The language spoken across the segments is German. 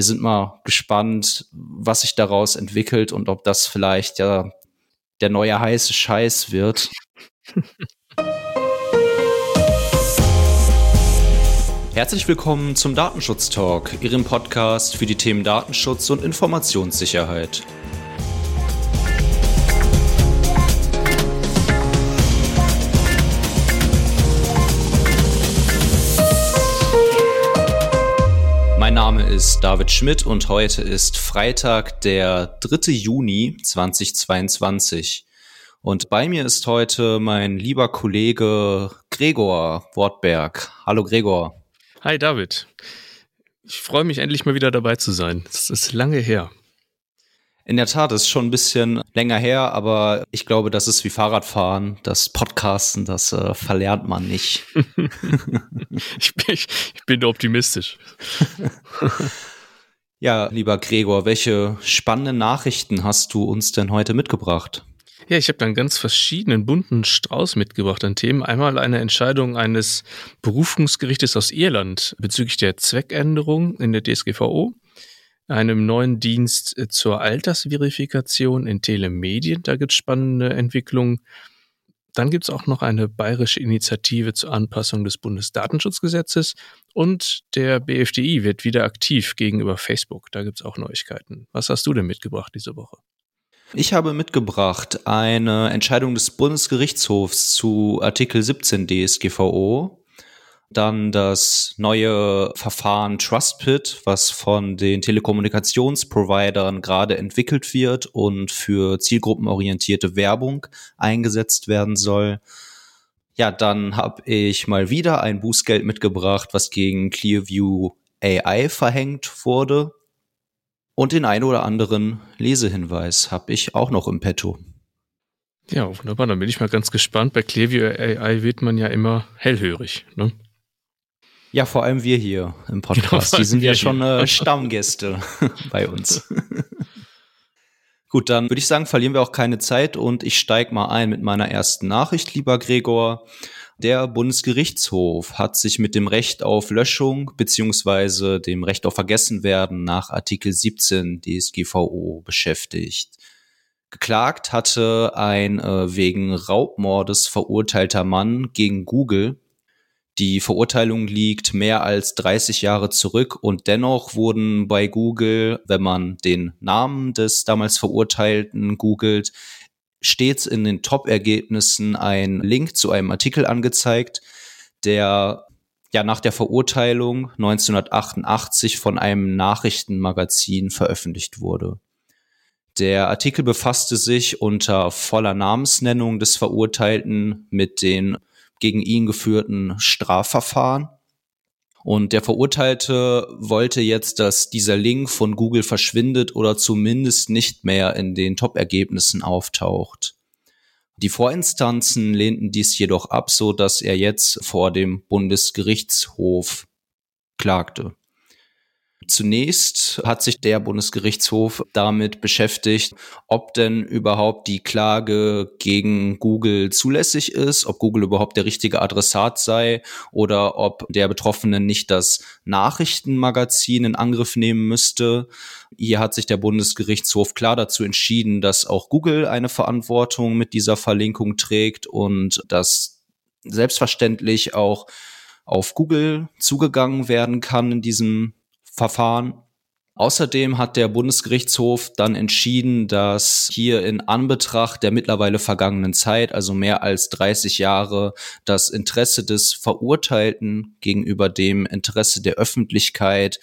wir sind mal gespannt, was sich daraus entwickelt und ob das vielleicht ja der neue heiße Scheiß wird. Herzlich willkommen zum Datenschutz Talk, Ihrem Podcast für die Themen Datenschutz und Informationssicherheit. Ist David Schmidt und heute ist Freitag, der 3. Juni 2022. Und bei mir ist heute mein lieber Kollege Gregor Wortberg. Hallo Gregor. Hi David. Ich freue mich endlich mal wieder dabei zu sein. Das ist lange her. In der Tat, ist schon ein bisschen länger her, aber ich glaube, das ist wie Fahrradfahren, das Podcasten, das äh, verlernt man nicht. ich, bin, ich, ich bin optimistisch. ja, lieber Gregor, welche spannenden Nachrichten hast du uns denn heute mitgebracht? Ja, ich habe dann ganz verschiedenen bunten Strauß mitgebracht an Themen. Einmal eine Entscheidung eines Berufungsgerichtes aus Irland bezüglich der Zweckänderung in der DSGVO einem neuen Dienst äh, zur Altersverifikation in Telemedien. Da gibt es spannende Entwicklungen. Dann gibt es auch noch eine bayerische Initiative zur Anpassung des Bundesdatenschutzgesetzes und der BFDI wird wieder aktiv gegenüber Facebook. Da gibt es auch Neuigkeiten. Was hast du denn mitgebracht diese Woche? Ich habe mitgebracht eine Entscheidung des Bundesgerichtshofs zu Artikel 17 DSGVO. Dann das neue Verfahren TrustPit, was von den Telekommunikationsprovidern gerade entwickelt wird und für zielgruppenorientierte Werbung eingesetzt werden soll. Ja, dann habe ich mal wieder ein Bußgeld mitgebracht, was gegen Clearview AI verhängt wurde. Und den ein oder anderen Lesehinweis habe ich auch noch im Petto. Ja, wunderbar. Dann bin ich mal ganz gespannt. Bei Clearview AI wird man ja immer hellhörig. Ne? Ja, vor allem wir hier im Podcast. Genau, Die sind ja schon äh, Stammgäste bei uns. Gut, dann würde ich sagen, verlieren wir auch keine Zeit und ich steige mal ein mit meiner ersten Nachricht, lieber Gregor. Der Bundesgerichtshof hat sich mit dem Recht auf Löschung beziehungsweise dem Recht auf Vergessenwerden nach Artikel 17 DSGVO beschäftigt. Geklagt hatte ein äh, wegen Raubmordes verurteilter Mann gegen Google, die Verurteilung liegt mehr als 30 Jahre zurück und dennoch wurden bei Google, wenn man den Namen des damals Verurteilten googelt, stets in den Top-Ergebnissen ein Link zu einem Artikel angezeigt, der ja nach der Verurteilung 1988 von einem Nachrichtenmagazin veröffentlicht wurde. Der Artikel befasste sich unter voller Namensnennung des Verurteilten mit den gegen ihn geführten Strafverfahren. Und der Verurteilte wollte jetzt, dass dieser Link von Google verschwindet oder zumindest nicht mehr in den Top-Ergebnissen auftaucht. Die Vorinstanzen lehnten dies jedoch ab, so dass er jetzt vor dem Bundesgerichtshof klagte. Zunächst hat sich der Bundesgerichtshof damit beschäftigt, ob denn überhaupt die Klage gegen Google zulässig ist, ob Google überhaupt der richtige Adressat sei oder ob der Betroffene nicht das Nachrichtenmagazin in Angriff nehmen müsste. Hier hat sich der Bundesgerichtshof klar dazu entschieden, dass auch Google eine Verantwortung mit dieser Verlinkung trägt und dass selbstverständlich auch auf Google zugegangen werden kann in diesem Verfahren. Außerdem hat der Bundesgerichtshof dann entschieden, dass hier in Anbetracht der mittlerweile vergangenen Zeit, also mehr als 30 Jahre, das Interesse des Verurteilten gegenüber dem Interesse der Öffentlichkeit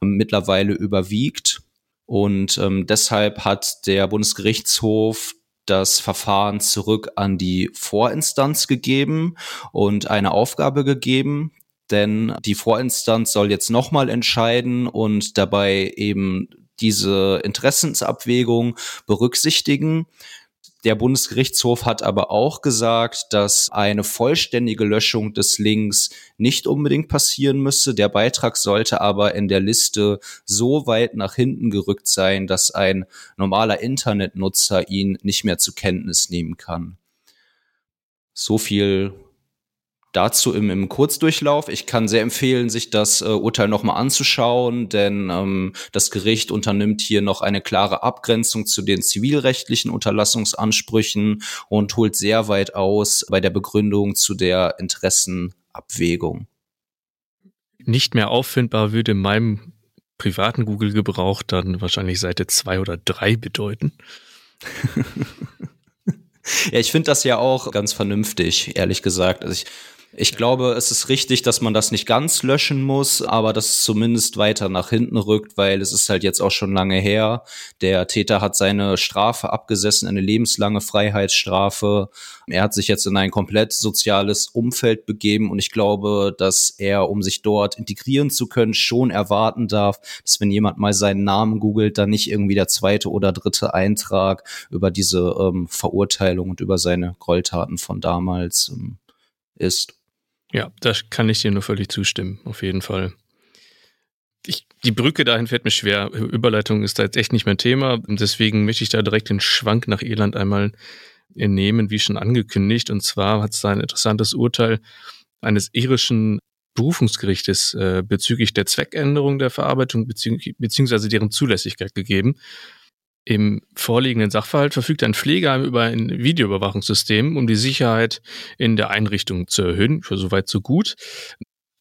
mittlerweile überwiegt. Und ähm, deshalb hat der Bundesgerichtshof das Verfahren zurück an die Vorinstanz gegeben und eine Aufgabe gegeben, denn die Vorinstanz soll jetzt nochmal entscheiden und dabei eben diese Interessensabwägung berücksichtigen. Der Bundesgerichtshof hat aber auch gesagt, dass eine vollständige Löschung des Links nicht unbedingt passieren müsse. Der Beitrag sollte aber in der Liste so weit nach hinten gerückt sein, dass ein normaler Internetnutzer ihn nicht mehr zur Kenntnis nehmen kann. So viel dazu im, im Kurzdurchlauf. Ich kann sehr empfehlen, sich das äh, Urteil nochmal anzuschauen, denn ähm, das Gericht unternimmt hier noch eine klare Abgrenzung zu den zivilrechtlichen Unterlassungsansprüchen und holt sehr weit aus bei der Begründung zu der Interessenabwägung. Nicht mehr auffindbar würde in meinem privaten Google-Gebrauch dann wahrscheinlich Seite zwei oder drei bedeuten. ja, ich finde das ja auch ganz vernünftig, ehrlich gesagt. Also ich ich glaube, es ist richtig, dass man das nicht ganz löschen muss, aber dass es zumindest weiter nach hinten rückt, weil es ist halt jetzt auch schon lange her. Der Täter hat seine Strafe abgesessen, eine lebenslange Freiheitsstrafe. Er hat sich jetzt in ein komplett soziales Umfeld begeben und ich glaube, dass er, um sich dort integrieren zu können, schon erwarten darf, dass wenn jemand mal seinen Namen googelt, dann nicht irgendwie der zweite oder dritte Eintrag über diese ähm, Verurteilung und über seine Gräueltaten von damals ähm, ist. Ja, da kann ich dir nur völlig zustimmen, auf jeden Fall. Ich, die Brücke dahin fällt mir schwer. Überleitung ist da jetzt echt nicht mein Thema. Deswegen möchte ich da direkt den Schwank nach Irland einmal nehmen, wie schon angekündigt. Und zwar hat es da ein interessantes Urteil eines irischen Berufungsgerichtes äh, bezüglich der Zweckänderung der Verarbeitung bezieh beziehungsweise deren Zulässigkeit gegeben. Im vorliegenden Sachverhalt verfügt ein Pflegeheim über ein Videoüberwachungssystem, um die Sicherheit in der Einrichtung zu erhöhen. Für soweit so gut.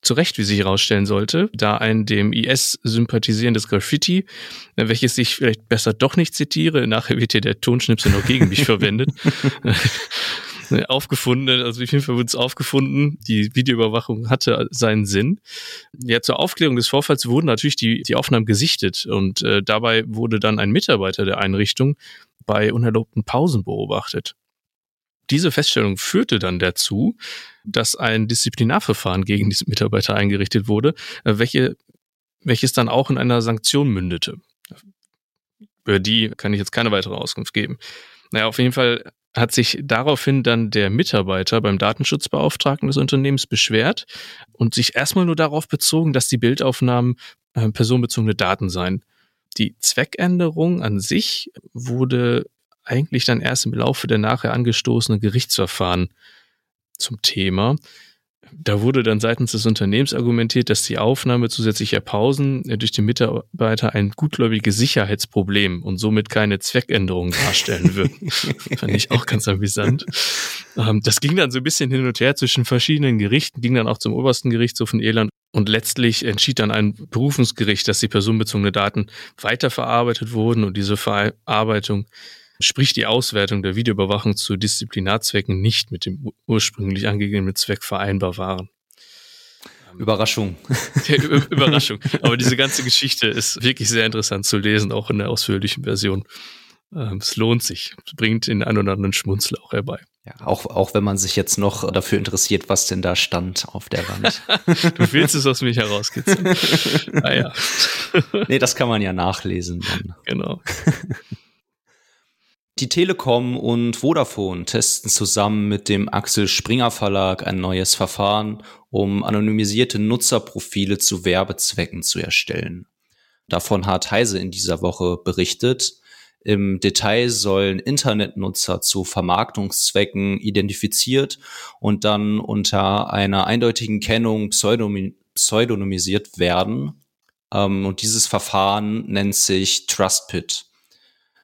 Zu Recht, wie sich herausstellen sollte, da ein dem IS sympathisierendes Graffiti, welches ich vielleicht besser doch nicht zitiere, nachher wird hier der Tonschnipsel noch gegen mich verwendet, aufgefunden, also auf jeden Fall wurde es aufgefunden. Die Videoüberwachung hatte seinen Sinn. Ja, zur Aufklärung des Vorfalls wurden natürlich die, die Aufnahmen gesichtet und äh, dabei wurde dann ein Mitarbeiter der Einrichtung bei unerlaubten Pausen beobachtet. Diese Feststellung führte dann dazu, dass ein Disziplinarverfahren gegen diesen Mitarbeiter eingerichtet wurde, äh, welche, welches dann auch in einer Sanktion mündete. Über die kann ich jetzt keine weitere Auskunft geben. Naja, auf jeden Fall hat sich daraufhin dann der Mitarbeiter beim Datenschutzbeauftragten des Unternehmens beschwert und sich erstmal nur darauf bezogen, dass die Bildaufnahmen äh, personenbezogene Daten seien. Die Zweckänderung an sich wurde eigentlich dann erst im Laufe der nachher angestoßenen Gerichtsverfahren zum Thema. Da wurde dann seitens des Unternehmens argumentiert, dass die Aufnahme zusätzlicher Pausen durch den Mitarbeiter ein gutgläubiges Sicherheitsproblem und somit keine Zweckänderung darstellen wird. Fand ich auch ganz amüsant. Ähm, das ging dann so ein bisschen hin und her zwischen verschiedenen Gerichten, ging dann auch zum obersten Gerichtshof in Irland und letztlich entschied dann ein Berufungsgericht, dass die personenbezogene Daten weiterverarbeitet wurden und diese Verarbeitung sprich die Auswertung der Videoüberwachung zu Disziplinarzwecken nicht mit dem ursprünglich angegebenen Zweck vereinbar waren. Überraschung. Ja, Überraschung. Aber diese ganze Geschichte ist wirklich sehr interessant zu lesen, auch in der ausführlichen Version. Ähm, es lohnt sich, es bringt den ein oder anderen Schmunzler auch herbei. Ja, auch, auch wenn man sich jetzt noch dafür interessiert, was denn da stand auf der Wand. du willst es aus mich herauskitzeln. ah ja. nee, das kann man ja nachlesen dann. Genau. Die Telekom und Vodafone testen zusammen mit dem Axel Springer Verlag ein neues Verfahren, um anonymisierte Nutzerprofile zu Werbezwecken zu erstellen. Davon hat Heise in dieser Woche berichtet. Im Detail sollen Internetnutzer zu Vermarktungszwecken identifiziert und dann unter einer eindeutigen Kennung pseudonymisiert werden. Ähm, und dieses Verfahren nennt sich TrustPit.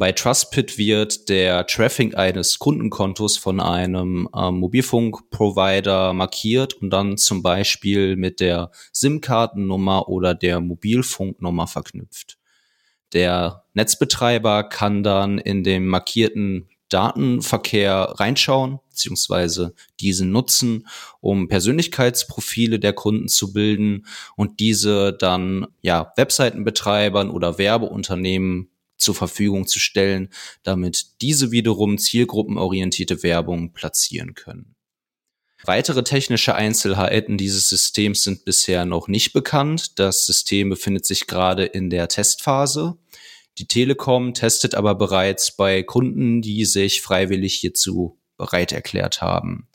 Bei TrustPit wird der Traffic eines Kundenkontos von einem ähm, Mobilfunkprovider markiert und dann zum Beispiel mit der SIM-Kartennummer oder der Mobilfunknummer verknüpft. Der Netzbetreiber kann dann in dem markierten Datenverkehr reinschauen, beziehungsweise diesen nutzen, um Persönlichkeitsprofile der Kunden zu bilden und diese dann ja Webseitenbetreibern oder Werbeunternehmen zur Verfügung zu stellen, damit diese wiederum zielgruppenorientierte Werbung platzieren können. Weitere technische Einzelheiten dieses Systems sind bisher noch nicht bekannt. Das System befindet sich gerade in der Testphase. Die Telekom testet aber bereits bei Kunden, die sich freiwillig hierzu bereit erklärt haben.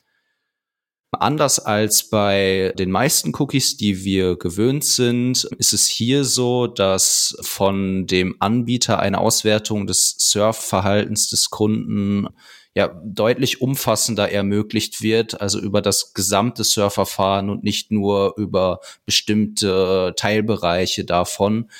Anders als bei den meisten Cookies, die wir gewöhnt sind, ist es hier so, dass von dem Anbieter eine Auswertung des Surfverhaltens des Kunden ja deutlich umfassender ermöglicht wird, also über das gesamte Surfverfahren und nicht nur über bestimmte Teilbereiche davon.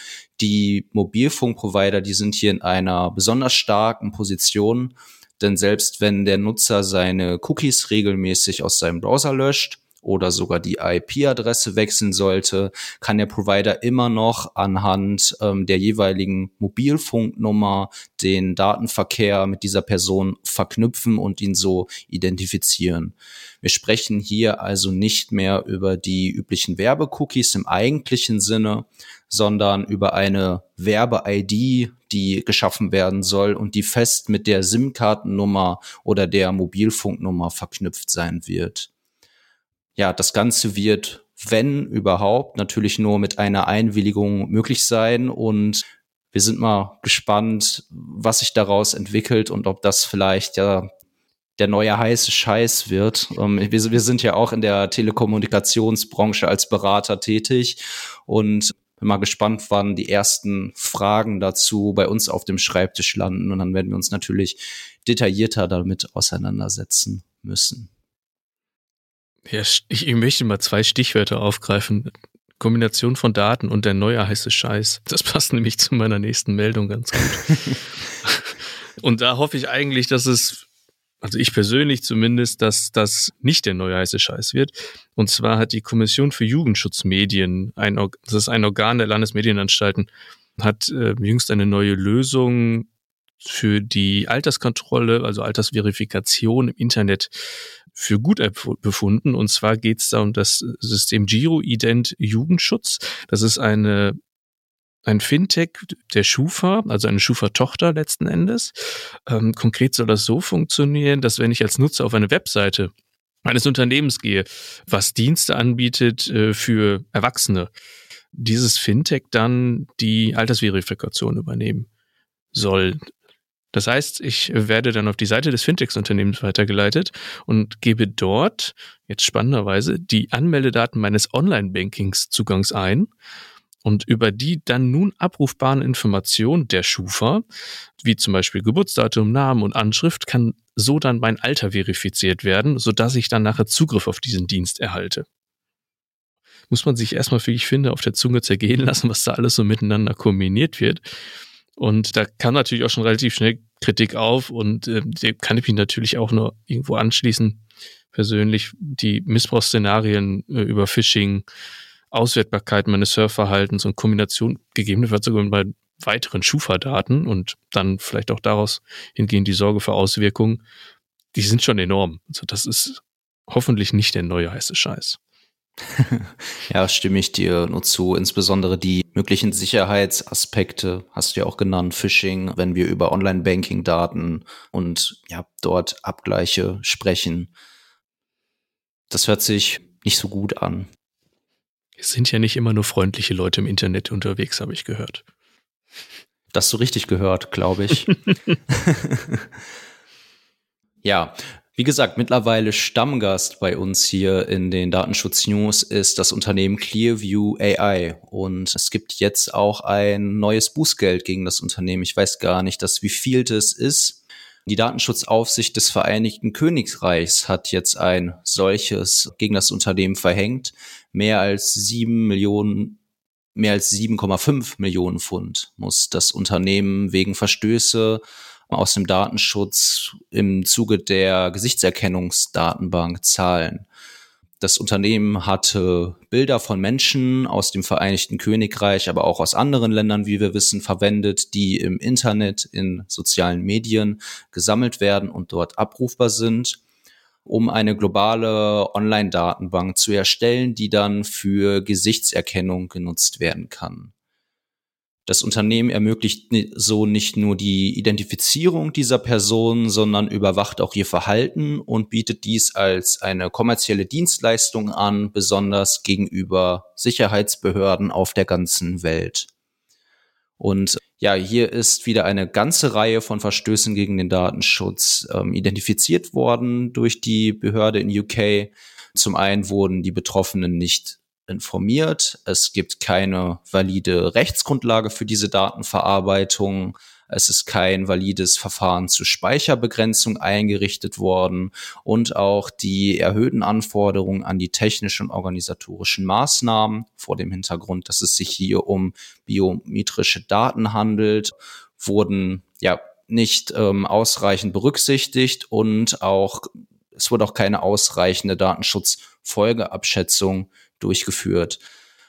Die Mobilfunkprovider, die sind hier in einer besonders starken Position, denn selbst wenn der Nutzer seine Cookies regelmäßig aus seinem Browser löscht, oder sogar die IP-Adresse wechseln sollte, kann der Provider immer noch anhand ähm, der jeweiligen Mobilfunknummer den Datenverkehr mit dieser Person verknüpfen und ihn so identifizieren. Wir sprechen hier also nicht mehr über die üblichen Werbecookies im eigentlichen Sinne, sondern über eine Werbe-ID, die geschaffen werden soll und die fest mit der SIM-Kartennummer oder der Mobilfunknummer verknüpft sein wird ja, das Ganze wird, wenn überhaupt, natürlich nur mit einer Einwilligung möglich sein und wir sind mal gespannt, was sich daraus entwickelt und ob das vielleicht ja der neue heiße Scheiß wird. Ähm, wir, wir, sind ja auch in der Telekommunikationsbranche als Berater tätig und bin mal gespannt, wann die ersten Fragen dazu bei uns auf dem Schreibtisch landen und dann werden wir uns natürlich detaillierter damit auseinandersetzen müssen. Ja, ich, möchte mal zwei Stichwörter aufgreifen. Kombination von Daten und der neue heiße Scheiß. Das passt nämlich zu meiner nächsten Meldung ganz gut. und da hoffe ich eigentlich, dass es, also ich persönlich zumindest, dass das nicht der neue heiße Scheiß wird. Und zwar hat die Kommission für Jugendschutzmedien, ein, das ist ein Organ der Landesmedienanstalten, hat äh, jüngst eine neue Lösung für die Alterskontrolle, also Altersverifikation im Internet für gut befunden. Und zwar geht es da um das System Giro-Ident Jugendschutz. Das ist eine ein Fintech der Schufa, also eine Schufa-Tochter letzten Endes. Ähm, konkret soll das so funktionieren, dass wenn ich als Nutzer auf eine Webseite eines Unternehmens gehe, was Dienste anbietet äh, für Erwachsene, dieses Fintech dann die Altersverifikation übernehmen soll. Das heißt, ich werde dann auf die Seite des Fintechs-Unternehmens weitergeleitet und gebe dort, jetzt spannenderweise, die Anmeldedaten meines Online-Bankings-Zugangs ein und über die dann nun abrufbaren Informationen der Schufa, wie zum Beispiel Geburtsdatum, Namen und Anschrift, kann so dann mein Alter verifiziert werden, sodass ich dann nachher Zugriff auf diesen Dienst erhalte. Muss man sich erstmal, wie ich finde, auf der Zunge zergehen lassen, was da alles so miteinander kombiniert wird. Und da kam natürlich auch schon relativ schnell Kritik auf und äh, dem kann ich mich natürlich auch nur irgendwo anschließen. Persönlich die Missbrauchsszenarien äh, über Phishing, Auswertbarkeit meines Surfverhaltens und Kombination gegebenenfalls sogar bei weiteren Schufa-Daten und dann vielleicht auch daraus hingehend die Sorge für Auswirkungen, die sind schon enorm. Also das ist hoffentlich nicht der neue heiße Scheiß. ja, stimme ich dir nur zu. Insbesondere die möglichen Sicherheitsaspekte hast du ja auch genannt, Phishing, wenn wir über Online-Banking-Daten und ja, dort Abgleiche sprechen. Das hört sich nicht so gut an. Es sind ja nicht immer nur freundliche Leute im Internet unterwegs, habe ich gehört. Das so richtig gehört, glaube ich. ja, wie gesagt, mittlerweile Stammgast bei uns hier in den Datenschutz News ist das Unternehmen Clearview AI. Und es gibt jetzt auch ein neues Bußgeld gegen das Unternehmen. Ich weiß gar nicht, dass wie viel das ist. Die Datenschutzaufsicht des Vereinigten Königreichs hat jetzt ein solches gegen das Unternehmen verhängt. Mehr als sieben Millionen mehr als 7,5 Millionen Pfund muss das Unternehmen wegen Verstöße aus dem Datenschutz im Zuge der Gesichtserkennungsdatenbank zahlen. Das Unternehmen hatte Bilder von Menschen aus dem Vereinigten Königreich, aber auch aus anderen Ländern, wie wir wissen, verwendet, die im Internet, in sozialen Medien gesammelt werden und dort abrufbar sind, um eine globale Online-Datenbank zu erstellen, die dann für Gesichtserkennung genutzt werden kann. Das Unternehmen ermöglicht so nicht nur die Identifizierung dieser Person, sondern überwacht auch ihr Verhalten und bietet dies als eine kommerzielle Dienstleistung an, besonders gegenüber Sicherheitsbehörden auf der ganzen Welt. Und ja, hier ist wieder eine ganze Reihe von Verstößen gegen den Datenschutz ähm, identifiziert worden durch die Behörde in UK. Zum einen wurden die Betroffenen nicht informiert. Es gibt keine valide Rechtsgrundlage für diese Datenverarbeitung. Es ist kein valides Verfahren zur Speicherbegrenzung eingerichtet worden und auch die erhöhten Anforderungen an die technischen und organisatorischen Maßnahmen vor dem Hintergrund, dass es sich hier um biometrische Daten handelt, wurden ja nicht ähm, ausreichend berücksichtigt und auch es wurde auch keine ausreichende Datenschutzfolgeabschätzung durchgeführt.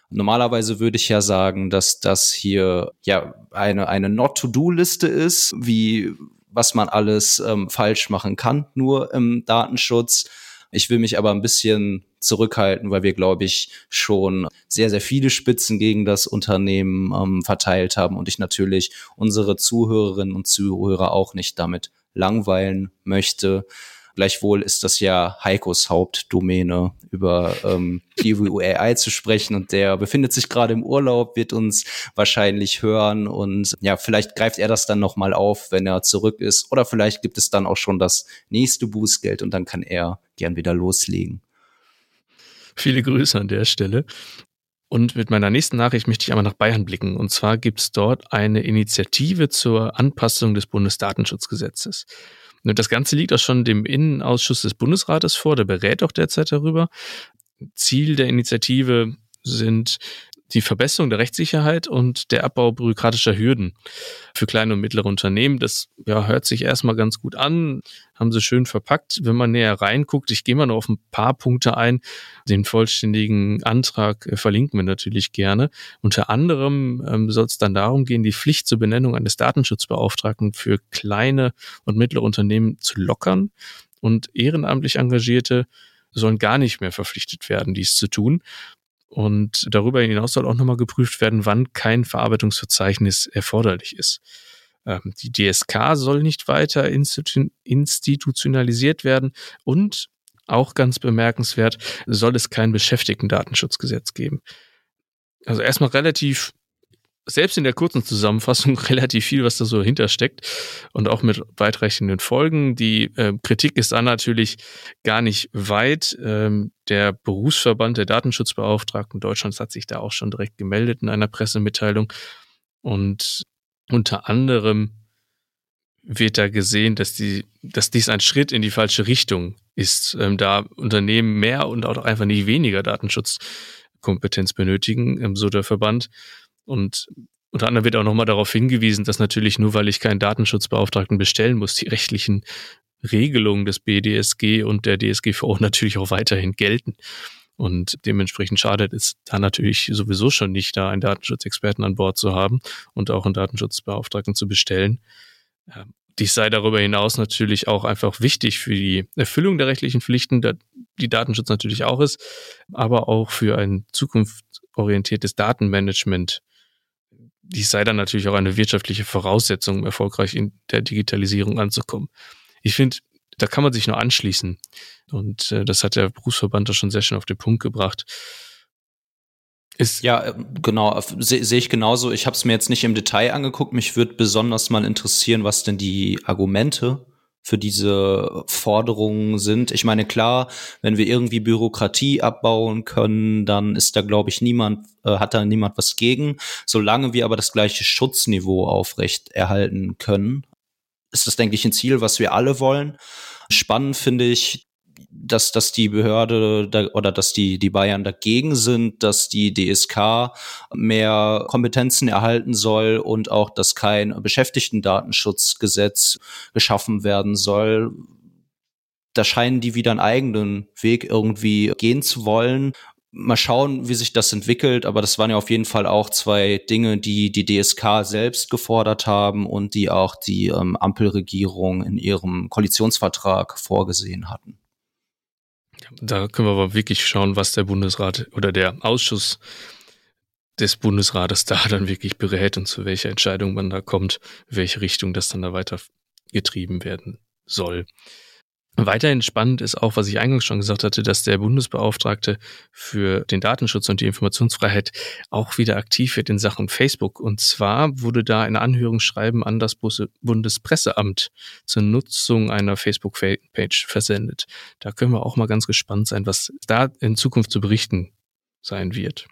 Normalerweise würde ich ja sagen, dass das hier ja eine, eine Not-to-Do-Liste ist, wie was man alles ähm, falsch machen kann, nur im Datenschutz. Ich will mich aber ein bisschen zurückhalten, weil wir, glaube ich, schon sehr, sehr viele Spitzen gegen das Unternehmen ähm, verteilt haben und ich natürlich unsere Zuhörerinnen und Zuhörer auch nicht damit langweilen möchte. Gleichwohl ist das ja Heikos Hauptdomäne, über ähm, Kiwi AI zu sprechen. Und der befindet sich gerade im Urlaub, wird uns wahrscheinlich hören. Und ja, vielleicht greift er das dann nochmal auf, wenn er zurück ist. Oder vielleicht gibt es dann auch schon das nächste Bußgeld und dann kann er gern wieder loslegen. Viele Grüße an der Stelle. Und mit meiner nächsten Nachricht möchte ich einmal nach Bayern blicken. Und zwar gibt es dort eine Initiative zur Anpassung des Bundesdatenschutzgesetzes. Das Ganze liegt auch schon dem Innenausschuss des Bundesrates vor, der berät auch derzeit darüber. Ziel der Initiative sind die Verbesserung der Rechtssicherheit und der Abbau bürokratischer Hürden für kleine und mittlere Unternehmen. Das ja, hört sich erstmal ganz gut an, haben sie schön verpackt. Wenn man näher reinguckt, ich gehe mal nur auf ein paar Punkte ein. Den vollständigen Antrag äh, verlinken wir natürlich gerne. Unter anderem ähm, soll es dann darum gehen, die Pflicht zur Benennung eines Datenschutzbeauftragten für kleine und mittlere Unternehmen zu lockern und ehrenamtlich Engagierte sollen gar nicht mehr verpflichtet werden, dies zu tun. Und darüber hinaus soll auch nochmal geprüft werden, wann kein Verarbeitungsverzeichnis erforderlich ist. Ähm, die DSK soll nicht weiter institutionalisiert werden und auch ganz bemerkenswert, soll es kein Beschäftigten-Datenschutzgesetz geben. Also erstmal relativ selbst in der kurzen Zusammenfassung relativ viel, was da so hintersteckt und auch mit weitreichenden Folgen. Die äh, Kritik ist dann natürlich gar nicht weit. Ähm, der Berufsverband der Datenschutzbeauftragten Deutschlands hat sich da auch schon direkt gemeldet in einer Pressemitteilung und unter anderem wird da gesehen, dass die, dass dies ein Schritt in die falsche Richtung ist, ähm, da Unternehmen mehr und auch einfach nicht weniger Datenschutzkompetenz benötigen, ähm, so der Verband. Und unter anderem wird auch nochmal darauf hingewiesen, dass natürlich nur weil ich keinen Datenschutzbeauftragten bestellen muss, die rechtlichen Regelungen des BDSG und der DSGVO natürlich auch weiterhin gelten. Und dementsprechend schadet es da natürlich sowieso schon nicht, da einen Datenschutzexperten an Bord zu haben und auch einen Datenschutzbeauftragten zu bestellen. Dies sei darüber hinaus natürlich auch einfach wichtig für die Erfüllung der rechtlichen Pflichten, die Datenschutz natürlich auch ist, aber auch für ein zukunftsorientiertes Datenmanagement dies sei dann natürlich auch eine wirtschaftliche Voraussetzung, um erfolgreich in der Digitalisierung anzukommen. Ich finde, da kann man sich nur anschließen. Und äh, das hat der Berufsverband da schon sehr schön auf den Punkt gebracht. Ist ja, äh, genau, sehe seh ich genauso. Ich habe es mir jetzt nicht im Detail angeguckt. Mich würde besonders mal interessieren, was denn die Argumente für diese Forderungen sind. Ich meine, klar, wenn wir irgendwie Bürokratie abbauen können, dann ist da, glaube ich, niemand, äh, hat da niemand was gegen. Solange wir aber das gleiche Schutzniveau aufrecht erhalten können, ist das, denke ich, ein Ziel, was wir alle wollen. Spannend finde ich dass, dass die Behörde da, oder dass die, die Bayern dagegen sind, dass die DSK mehr Kompetenzen erhalten soll und auch, dass kein Beschäftigtendatenschutzgesetz geschaffen werden soll. Da scheinen die wieder einen eigenen Weg irgendwie gehen zu wollen. Mal schauen, wie sich das entwickelt, aber das waren ja auf jeden Fall auch zwei Dinge, die die DSK selbst gefordert haben und die auch die ähm, Ampelregierung in ihrem Koalitionsvertrag vorgesehen hatten. Da können wir aber wirklich schauen, was der Bundesrat oder der Ausschuss des Bundesrates da dann wirklich berät und zu welcher Entscheidung man da kommt, welche Richtung das dann da weiter getrieben werden soll. Weiterhin spannend ist auch, was ich eingangs schon gesagt hatte, dass der Bundesbeauftragte für den Datenschutz und die Informationsfreiheit auch wieder aktiv wird in Sachen Facebook. Und zwar wurde da ein Anhörungsschreiben an das Bundespresseamt zur Nutzung einer Facebook-Page versendet. Da können wir auch mal ganz gespannt sein, was da in Zukunft zu berichten sein wird.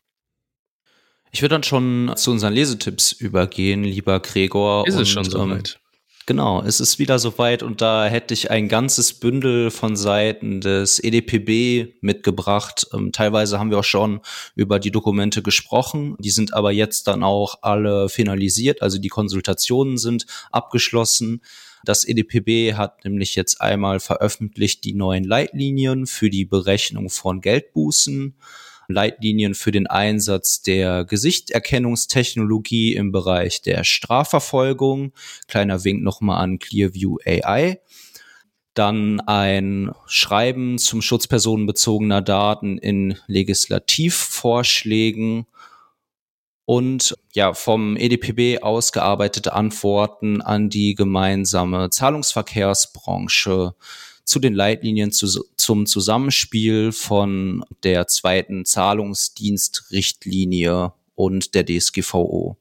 Ich würde dann schon zu unseren Lesetipps übergehen, lieber Gregor. Ist und, es schon soweit? Ähm, Genau, es ist wieder soweit und da hätte ich ein ganzes Bündel von Seiten des EDPB mitgebracht. Ähm, teilweise haben wir auch schon über die Dokumente gesprochen. Die sind aber jetzt dann auch alle finalisiert, also die Konsultationen sind abgeschlossen. Das EDPB hat nämlich jetzt einmal veröffentlicht die neuen Leitlinien für die Berechnung von Geldbußen. Leitlinien für den Einsatz der Gesichtserkennungstechnologie im Bereich der Strafverfolgung. Kleiner Wink nochmal an Clearview AI. Dann ein Schreiben zum Schutz personenbezogener Daten in Legislativvorschlägen und ja, vom EDPB ausgearbeitete Antworten an die gemeinsame Zahlungsverkehrsbranche zu den Leitlinien zu, zum Zusammenspiel von der zweiten Zahlungsdienstrichtlinie und der DSGVO.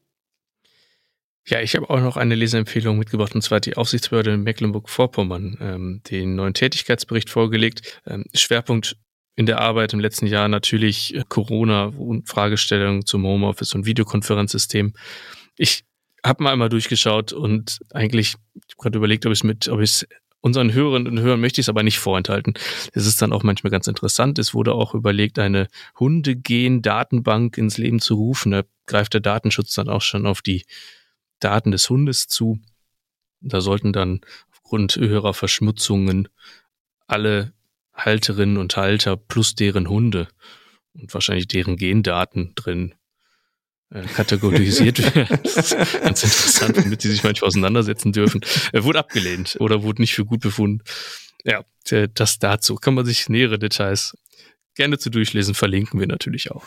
Ja, ich habe auch noch eine Leseempfehlung mitgebracht, und zwar die Aufsichtsbehörde Mecklenburg-Vorpommern, ähm, den neuen Tätigkeitsbericht vorgelegt. Ähm, Schwerpunkt in der Arbeit im letzten Jahr natürlich äh, Corona und Fragestellungen zum Homeoffice und Videokonferenzsystem. Ich habe mal einmal durchgeschaut und eigentlich gerade überlegt, ob ich es mit, ob ich Unseren Hörerinnen und Hörern möchte ich es aber nicht vorenthalten. Es ist dann auch manchmal ganz interessant. Es wurde auch überlegt, eine Hundegen-Datenbank ins Leben zu rufen. Da greift der Datenschutz dann auch schon auf die Daten des Hundes zu. Da sollten dann aufgrund höherer Verschmutzungen alle Halterinnen und Halter plus deren Hunde und wahrscheinlich deren Gendaten drin äh, kategorisiert werden. ganz interessant, womit sie sich manchmal auseinandersetzen dürfen. Er wurde abgelehnt oder wurde nicht für gut befunden. Ja, das dazu. Kann man sich nähere Details gerne zu durchlesen, verlinken wir natürlich auch.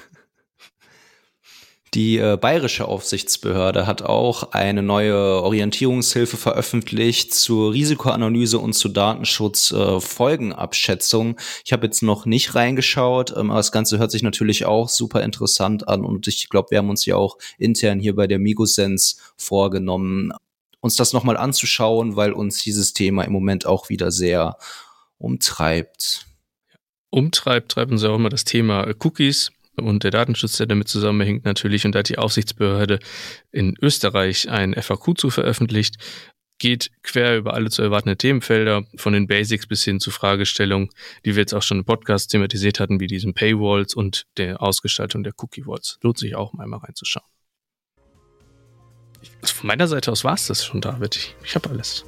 Die äh, bayerische Aufsichtsbehörde hat auch eine neue Orientierungshilfe veröffentlicht zur Risikoanalyse und zu Datenschutzfolgenabschätzung. Äh, ich habe jetzt noch nicht reingeschaut, ähm, aber das Ganze hört sich natürlich auch super interessant an und ich glaube, wir haben uns ja auch intern hier bei der Migosens vorgenommen, uns das nochmal anzuschauen, weil uns dieses Thema im Moment auch wieder sehr umtreibt. Umtreibt, treibt uns ja auch immer das Thema Cookies und der Datenschutz, der damit zusammenhängt natürlich. Und da hat die Aufsichtsbehörde in Österreich ein FAQ zu veröffentlicht, geht quer über alle zu erwartenden Themenfelder, von den Basics bis hin zu Fragestellungen, die wir jetzt auch schon im Podcast thematisiert hatten, wie diesen Paywalls und der Ausgestaltung der Cookie-Walls. Lohnt sich auch, mal einmal reinzuschauen. Also von meiner Seite aus war es das schon, David. Ich, ich habe alles.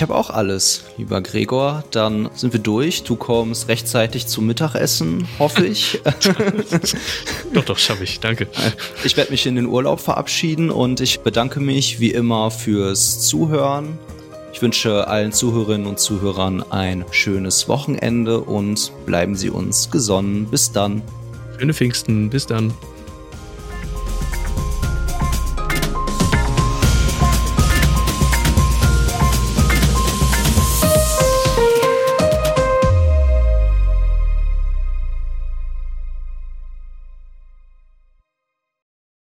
Ich habe auch alles, lieber Gregor. Dann sind wir durch. Du kommst rechtzeitig zum Mittagessen, hoffe ich. doch, doch, schaffe ich. Danke. Ich werde mich in den Urlaub verabschieden und ich bedanke mich wie immer fürs Zuhören. Ich wünsche allen Zuhörerinnen und Zuhörern ein schönes Wochenende und bleiben Sie uns gesonnen. Bis dann. Schöne Pfingsten. Bis dann.